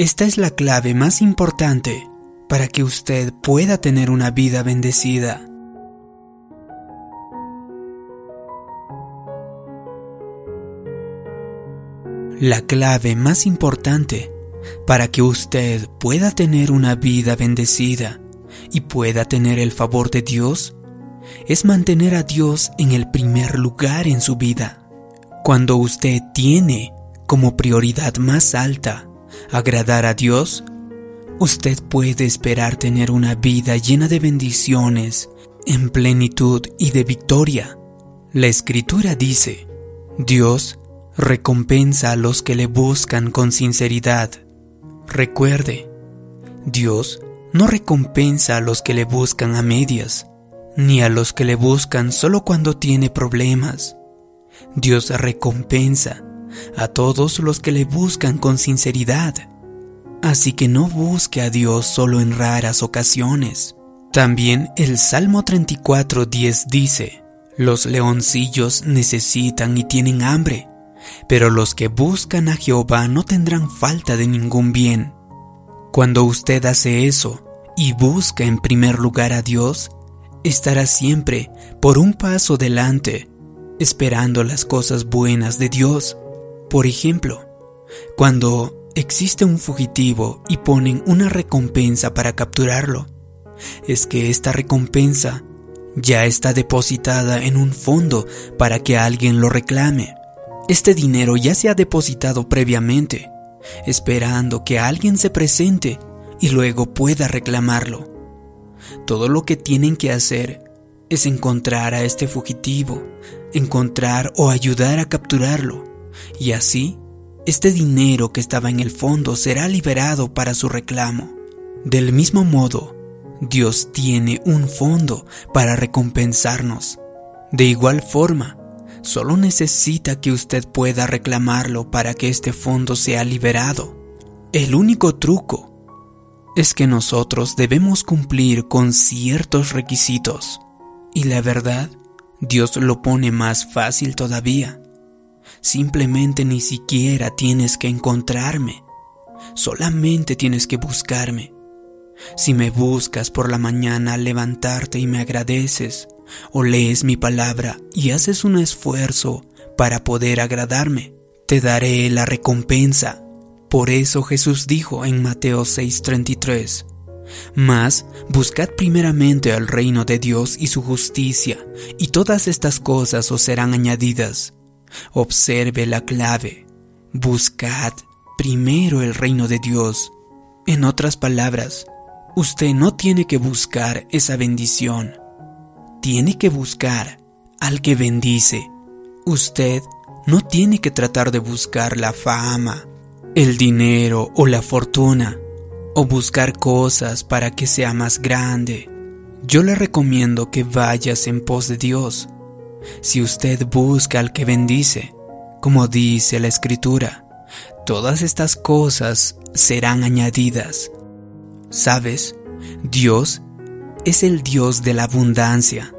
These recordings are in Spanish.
Esta es la clave más importante para que usted pueda tener una vida bendecida. La clave más importante para que usted pueda tener una vida bendecida y pueda tener el favor de Dios es mantener a Dios en el primer lugar en su vida. Cuando usted tiene como prioridad más alta agradar a Dios, usted puede esperar tener una vida llena de bendiciones, en plenitud y de victoria. La escritura dice, Dios recompensa a los que le buscan con sinceridad. Recuerde, Dios no recompensa a los que le buscan a medias, ni a los que le buscan solo cuando tiene problemas. Dios recompensa a todos los que le buscan con sinceridad. Así que no busque a Dios solo en raras ocasiones. También el Salmo 34.10 dice, Los leoncillos necesitan y tienen hambre, pero los que buscan a Jehová no tendrán falta de ningún bien. Cuando usted hace eso y busca en primer lugar a Dios, estará siempre por un paso delante, esperando las cosas buenas de Dios. Por ejemplo, cuando existe un fugitivo y ponen una recompensa para capturarlo, es que esta recompensa ya está depositada en un fondo para que alguien lo reclame. Este dinero ya se ha depositado previamente, esperando que alguien se presente y luego pueda reclamarlo. Todo lo que tienen que hacer es encontrar a este fugitivo, encontrar o ayudar a capturarlo, y así este dinero que estaba en el fondo será liberado para su reclamo. Del mismo modo, Dios tiene un fondo para recompensarnos. De igual forma, Solo necesita que usted pueda reclamarlo para que este fondo sea liberado. El único truco es que nosotros debemos cumplir con ciertos requisitos. Y la verdad, Dios lo pone más fácil todavía. Simplemente ni siquiera tienes que encontrarme. Solamente tienes que buscarme. Si me buscas por la mañana al levantarte y me agradeces, o lees mi palabra y haces un esfuerzo para poder agradarme, te daré la recompensa. Por eso Jesús dijo en Mateo 6:33, Mas buscad primeramente al reino de Dios y su justicia, y todas estas cosas os serán añadidas. Observe la clave. Buscad primero el reino de Dios. En otras palabras, usted no tiene que buscar esa bendición, tiene que buscar al que bendice. Usted no tiene que tratar de buscar la fama, el dinero o la fortuna, o buscar cosas para que sea más grande. Yo le recomiendo que vayas en pos de Dios. Si usted busca al que bendice, como dice la Escritura, todas estas cosas serán añadidas. ¿Sabes? Dios es el Dios de la abundancia.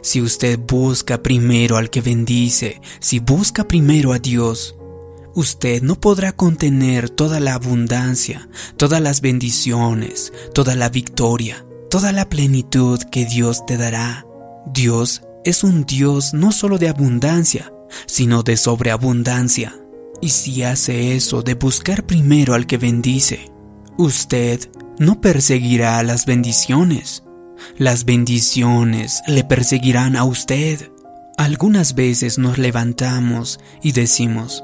Si usted busca primero al que bendice, si busca primero a Dios, usted no podrá contener toda la abundancia, todas las bendiciones, toda la victoria, toda la plenitud que Dios te dará. Dios es un Dios no solo de abundancia, sino de sobreabundancia. Y si hace eso de buscar primero al que bendice, usted no perseguirá las bendiciones, las bendiciones le perseguirán a usted. Algunas veces nos levantamos y decimos,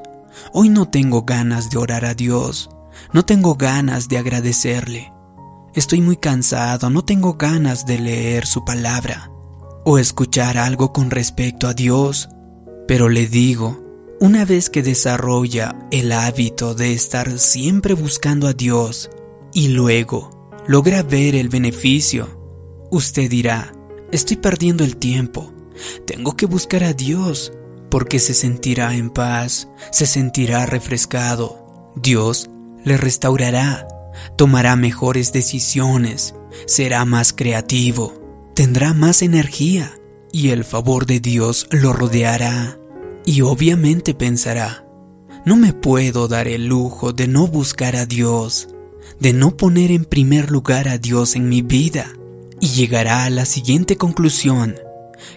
hoy no tengo ganas de orar a Dios, no tengo ganas de agradecerle, estoy muy cansado, no tengo ganas de leer su palabra o escuchar algo con respecto a Dios, pero le digo, una vez que desarrolla el hábito de estar siempre buscando a Dios y luego logra ver el beneficio, Usted dirá, estoy perdiendo el tiempo, tengo que buscar a Dios, porque se sentirá en paz, se sentirá refrescado. Dios le restaurará, tomará mejores decisiones, será más creativo, tendrá más energía y el favor de Dios lo rodeará. Y obviamente pensará, no me puedo dar el lujo de no buscar a Dios. de no poner en primer lugar a Dios en mi vida y llegará a la siguiente conclusión,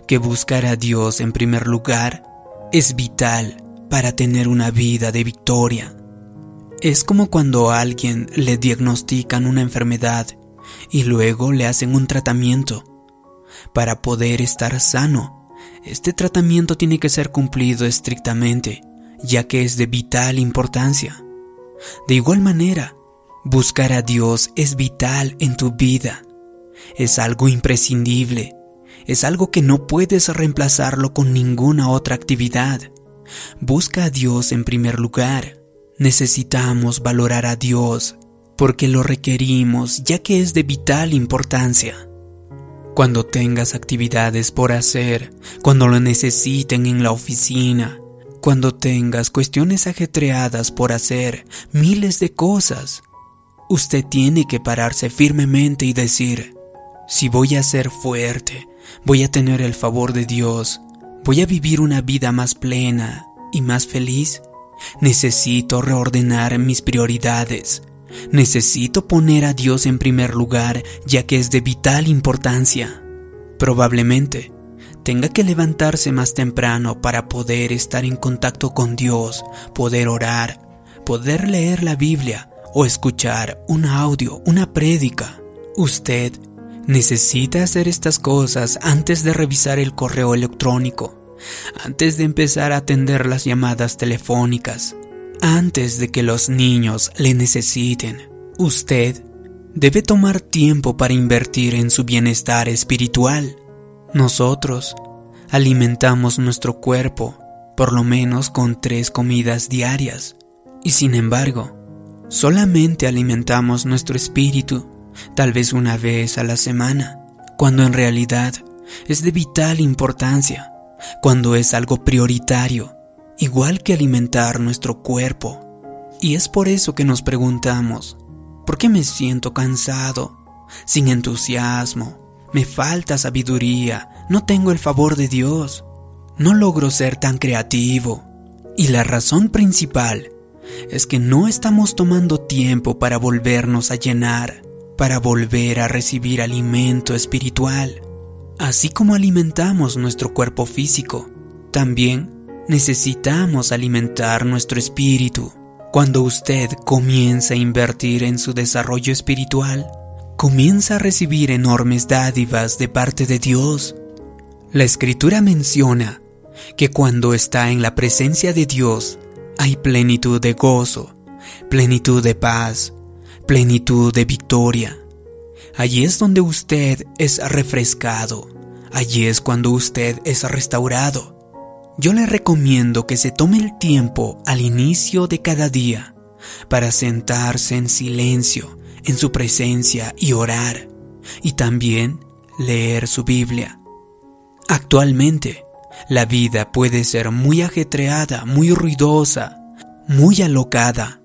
que buscar a Dios en primer lugar es vital para tener una vida de victoria. Es como cuando a alguien le diagnostican una enfermedad y luego le hacen un tratamiento. Para poder estar sano, este tratamiento tiene que ser cumplido estrictamente, ya que es de vital importancia. De igual manera, buscar a Dios es vital en tu vida. Es algo imprescindible. Es algo que no puedes reemplazarlo con ninguna otra actividad. Busca a Dios en primer lugar. Necesitamos valorar a Dios porque lo requerimos ya que es de vital importancia. Cuando tengas actividades por hacer, cuando lo necesiten en la oficina, cuando tengas cuestiones ajetreadas por hacer, miles de cosas, usted tiene que pararse firmemente y decir, si voy a ser fuerte, voy a tener el favor de Dios, voy a vivir una vida más plena y más feliz, necesito reordenar mis prioridades, Necesito poner a Dios en primer lugar ya que es de vital importancia. Probablemente tenga que levantarse más temprano para poder estar en contacto con Dios, poder orar, poder leer la Biblia o escuchar un audio, una prédica. Usted necesita hacer estas cosas antes de revisar el correo electrónico, antes de empezar a atender las llamadas telefónicas, antes de que los niños le necesiten. Usted debe tomar tiempo para invertir en su bienestar espiritual. Nosotros alimentamos nuestro cuerpo por lo menos con tres comidas diarias y sin embargo, solamente alimentamos nuestro espíritu tal vez una vez a la semana, cuando en realidad es de vital importancia, cuando es algo prioritario igual que alimentar nuestro cuerpo. Y es por eso que nos preguntamos, ¿por qué me siento cansado, sin entusiasmo? Me falta sabiduría, no tengo el favor de Dios, no logro ser tan creativo. Y la razón principal es que no estamos tomando tiempo para volvernos a llenar, para volver a recibir alimento espiritual. Así como alimentamos nuestro cuerpo físico, también Necesitamos alimentar nuestro espíritu. Cuando usted comienza a invertir en su desarrollo espiritual, comienza a recibir enormes dádivas de parte de Dios. La escritura menciona que cuando está en la presencia de Dios hay plenitud de gozo, plenitud de paz, plenitud de victoria. Allí es donde usted es refrescado, allí es cuando usted es restaurado, yo le recomiendo que se tome el tiempo al inicio de cada día para sentarse en silencio en su presencia y orar, y también leer su Biblia. Actualmente, la vida puede ser muy ajetreada, muy ruidosa, muy alocada,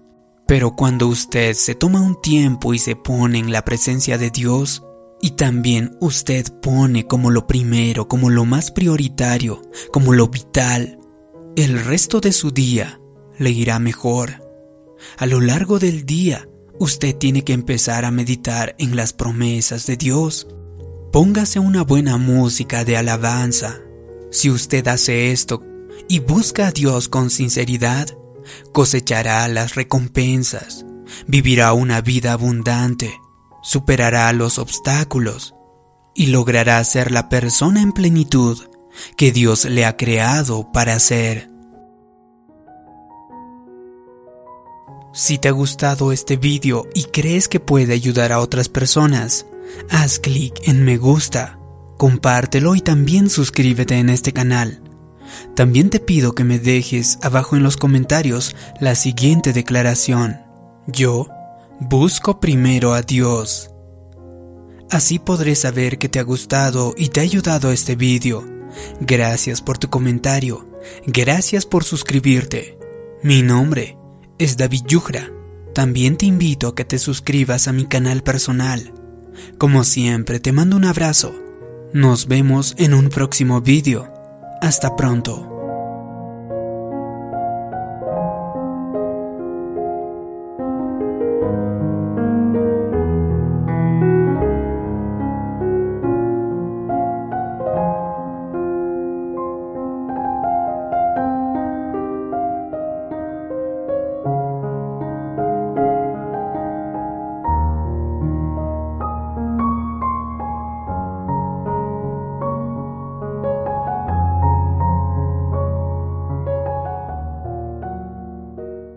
pero cuando usted se toma un tiempo y se pone en la presencia de Dios, y también usted pone como lo primero, como lo más prioritario, como lo vital. El resto de su día le irá mejor. A lo largo del día, usted tiene que empezar a meditar en las promesas de Dios. Póngase una buena música de alabanza. Si usted hace esto y busca a Dios con sinceridad, cosechará las recompensas, vivirá una vida abundante superará los obstáculos y logrará ser la persona en plenitud que Dios le ha creado para ser. Si te ha gustado este vídeo y crees que puede ayudar a otras personas, haz clic en me gusta, compártelo y también suscríbete en este canal. También te pido que me dejes abajo en los comentarios la siguiente declaración. Yo Busco primero a Dios. Así podré saber que te ha gustado y te ha ayudado este vídeo. Gracias por tu comentario. Gracias por suscribirte. Mi nombre es David Yugra. También te invito a que te suscribas a mi canal personal. Como siempre, te mando un abrazo. Nos vemos en un próximo vídeo. Hasta pronto.